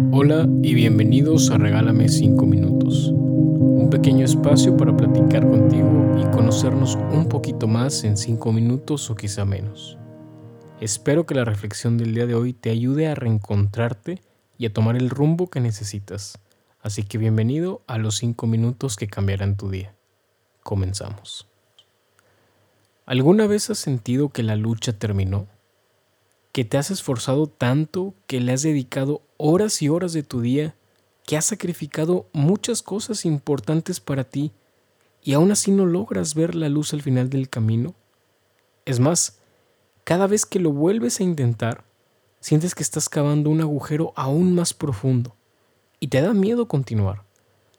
Hola y bienvenidos a Regálame 5 minutos, un pequeño espacio para platicar contigo y conocernos un poquito más en 5 minutos o quizá menos. Espero que la reflexión del día de hoy te ayude a reencontrarte y a tomar el rumbo que necesitas. Así que bienvenido a los 5 minutos que cambiarán tu día. Comenzamos. ¿Alguna vez has sentido que la lucha terminó? Que te has esforzado tanto, que le has dedicado horas y horas de tu día, que has sacrificado muchas cosas importantes para ti y aún así no logras ver la luz al final del camino? Es más, cada vez que lo vuelves a intentar, sientes que estás cavando un agujero aún más profundo y te da miedo continuar.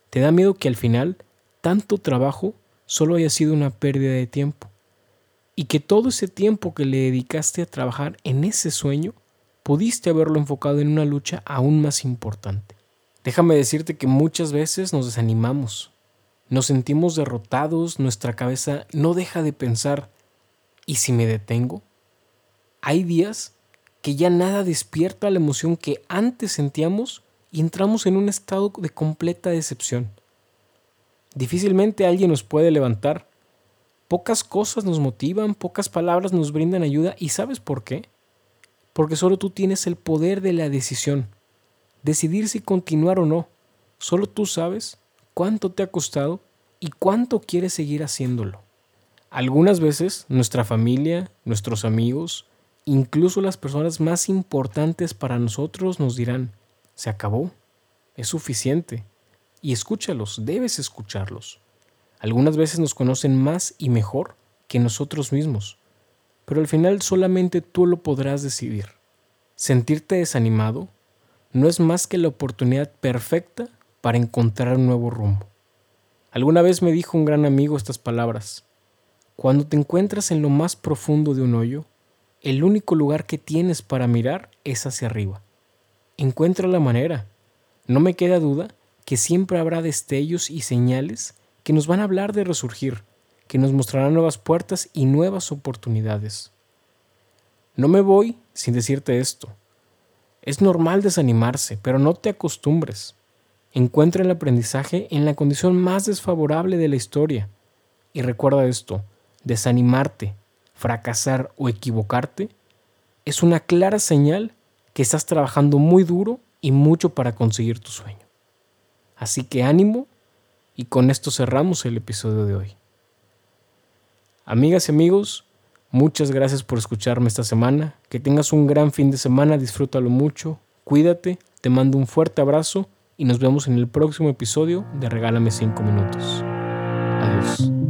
Te da miedo que al final tanto trabajo solo haya sido una pérdida de tiempo y que todo ese tiempo que le dedicaste a trabajar en ese sueño, pudiste haberlo enfocado en una lucha aún más importante. Déjame decirte que muchas veces nos desanimamos, nos sentimos derrotados, nuestra cabeza no deja de pensar, ¿y si me detengo? Hay días que ya nada despierta la emoción que antes sentíamos y entramos en un estado de completa decepción. Difícilmente alguien nos puede levantar, Pocas cosas nos motivan, pocas palabras nos brindan ayuda y ¿sabes por qué? Porque solo tú tienes el poder de la decisión, decidir si continuar o no. Solo tú sabes cuánto te ha costado y cuánto quieres seguir haciéndolo. Algunas veces nuestra familia, nuestros amigos, incluso las personas más importantes para nosotros nos dirán, se acabó, es suficiente. Y escúchalos, debes escucharlos. Algunas veces nos conocen más y mejor que nosotros mismos, pero al final solamente tú lo podrás decidir. Sentirte desanimado no es más que la oportunidad perfecta para encontrar un nuevo rumbo. Alguna vez me dijo un gran amigo estas palabras. Cuando te encuentras en lo más profundo de un hoyo, el único lugar que tienes para mirar es hacia arriba. Encuentra la manera. No me queda duda que siempre habrá destellos y señales que nos van a hablar de resurgir, que nos mostrarán nuevas puertas y nuevas oportunidades. No me voy sin decirte esto. Es normal desanimarse, pero no te acostumbres. Encuentra el aprendizaje en la condición más desfavorable de la historia. Y recuerda esto, desanimarte, fracasar o equivocarte es una clara señal que estás trabajando muy duro y mucho para conseguir tu sueño. Así que ánimo y con esto cerramos el episodio de hoy. Amigas y amigos, muchas gracias por escucharme esta semana. Que tengas un gran fin de semana, disfrútalo mucho, cuídate, te mando un fuerte abrazo y nos vemos en el próximo episodio de Regálame 5 minutos. Adiós.